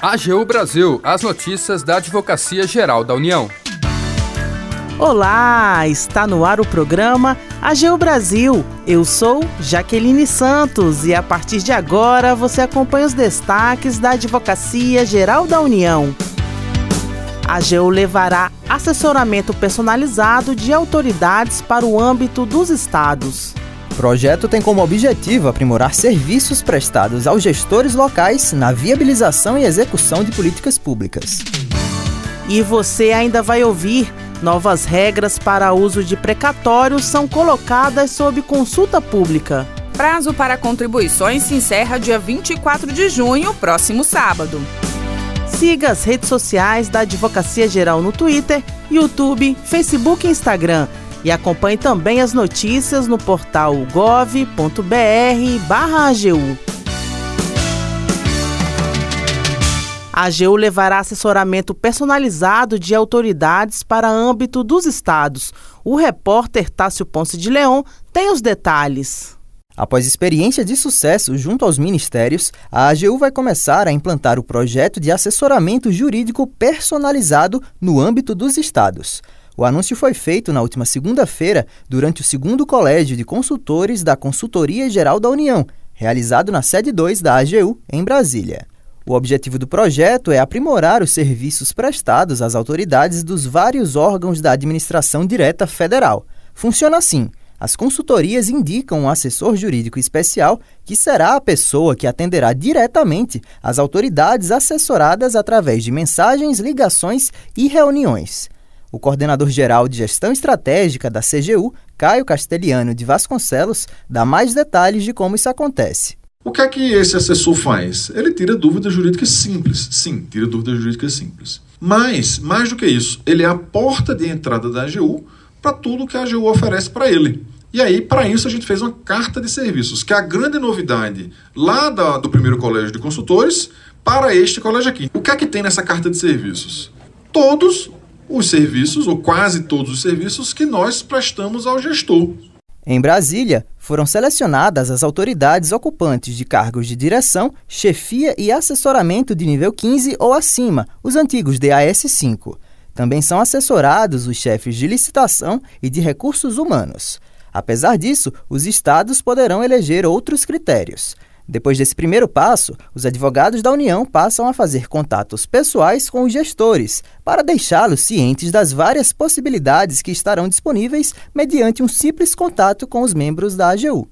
AGU Brasil, as notícias da Advocacia Geral da União. Olá, está no ar o programa AGU Brasil. Eu sou Jaqueline Santos e a partir de agora você acompanha os destaques da Advocacia Geral da União. A AGU levará assessoramento personalizado de autoridades para o âmbito dos estados. O projeto tem como objetivo aprimorar serviços prestados aos gestores locais na viabilização e execução de políticas públicas. E você ainda vai ouvir novas regras para uso de precatórios são colocadas sob consulta pública. Prazo para contribuições se encerra dia 24 de junho, próximo sábado. Siga as redes sociais da Advocacia Geral no Twitter, YouTube, Facebook e Instagram. E acompanhe também as notícias no portal gov.br/agu. A AGU levará assessoramento personalizado de autoridades para âmbito dos estados. O repórter Tássio Ponce de Leão tem os detalhes. Após experiência de sucesso junto aos ministérios, a AGU vai começar a implantar o projeto de assessoramento jurídico personalizado no âmbito dos estados. O anúncio foi feito na última segunda-feira, durante o segundo Colégio de Consultores da Consultoria Geral da União, realizado na sede 2 da AGU, em Brasília. O objetivo do projeto é aprimorar os serviços prestados às autoridades dos vários órgãos da administração direta federal. Funciona assim. As consultorias indicam um assessor jurídico especial, que será a pessoa que atenderá diretamente as autoridades assessoradas através de mensagens, ligações e reuniões. O coordenador geral de gestão estratégica da CGU, Caio Castelhano de Vasconcelos, dá mais detalhes de como isso acontece. O que é que esse assessor faz? Ele tira dúvidas jurídicas simples. Sim, tira dúvidas jurídicas simples. Mas, mais do que isso, ele é a porta de entrada da AGU para tudo que a AGU oferece para ele. E aí, para isso, a gente fez uma carta de serviços, que é a grande novidade lá da, do primeiro colégio de consultores para este colégio aqui. O que é que tem nessa carta de serviços? Todos os serviços, ou quase todos os serviços, que nós prestamos ao gestor. Em Brasília, foram selecionadas as autoridades ocupantes de cargos de direção, chefia e assessoramento de nível 15 ou acima, os antigos DAS5. Também são assessorados os chefes de licitação e de recursos humanos. Apesar disso, os estados poderão eleger outros critérios. Depois desse primeiro passo, os advogados da União passam a fazer contatos pessoais com os gestores, para deixá-los cientes das várias possibilidades que estarão disponíveis mediante um simples contato com os membros da AGU.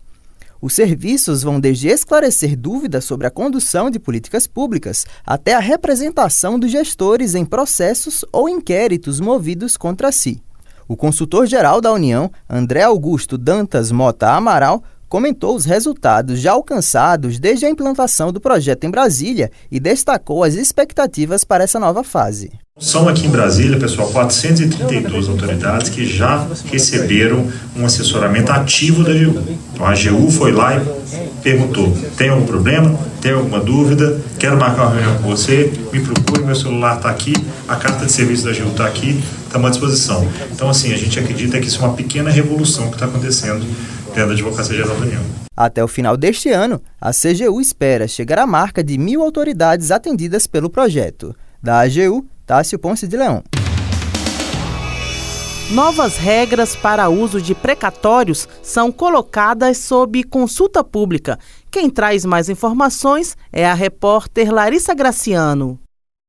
Os serviços vão desde esclarecer dúvidas sobre a condução de políticas públicas até a representação dos gestores em processos ou inquéritos movidos contra si. O consultor-geral da União, André Augusto Dantas Mota Amaral, comentou os resultados já alcançados desde a implantação do projeto em Brasília e destacou as expectativas para essa nova fase. São aqui em Brasília, pessoal, 432 autoridades que já receberam um assessoramento ativo da AGU. Então a AGU foi lá e perguntou: tem algum problema? Tem alguma dúvida? Quero marcar uma reunião com você? Me procure, meu celular está aqui, a carta de serviço da AGU está aqui, estamos à disposição. Então, assim, a gente acredita que isso é uma pequena revolução que está acontecendo Advocacia Geral da União. Até o final deste ano, a CGU espera chegar à marca de mil autoridades atendidas pelo projeto. Da AGU, Tássio Ponce de Leão. Novas regras para uso de precatórios são colocadas sob consulta pública. Quem traz mais informações é a repórter Larissa Graciano.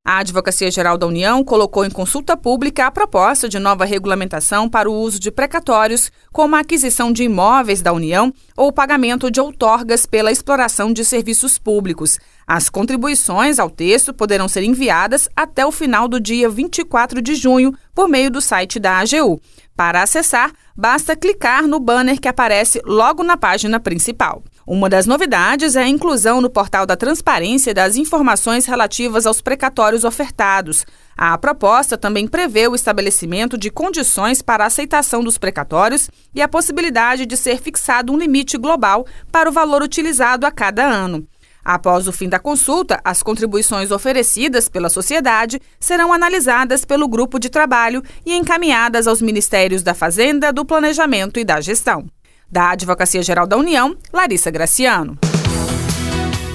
A Advocacia Geral da União colocou em consulta pública a proposta de nova regulamentação para o uso de precatórios, como a aquisição de imóveis da União ou o pagamento de outorgas pela exploração de serviços públicos. As contribuições ao texto poderão ser enviadas até o final do dia 24 de junho por meio do site da AGU. Para acessar, basta clicar no banner que aparece logo na página principal. Uma das novidades é a inclusão no portal da transparência das informações relativas aos precatórios ofertados. A proposta também prevê o estabelecimento de condições para a aceitação dos precatórios e a possibilidade de ser fixado um limite global para o valor utilizado a cada ano. Após o fim da consulta, as contribuições oferecidas pela sociedade serão analisadas pelo grupo de trabalho e encaminhadas aos Ministérios da Fazenda, do Planejamento e da Gestão. Da Advocacia Geral da União, Larissa Graciano.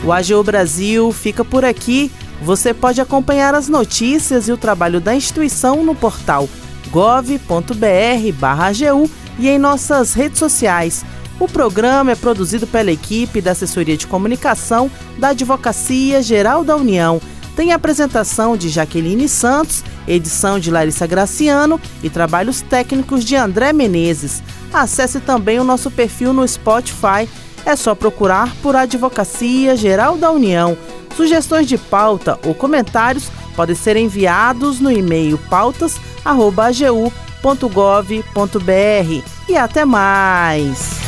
O AGU Brasil fica por aqui. Você pode acompanhar as notícias e o trabalho da instituição no portal gov.br/agu e em nossas redes sociais. O programa é produzido pela equipe da Assessoria de Comunicação da Advocacia Geral da União. Tem apresentação de Jaqueline Santos, edição de Larissa Graciano e trabalhos técnicos de André Menezes. Acesse também o nosso perfil no Spotify. É só procurar por Advocacia Geral da União. Sugestões de pauta ou comentários podem ser enviados no e-mail pautas.agu.gov.br. E até mais!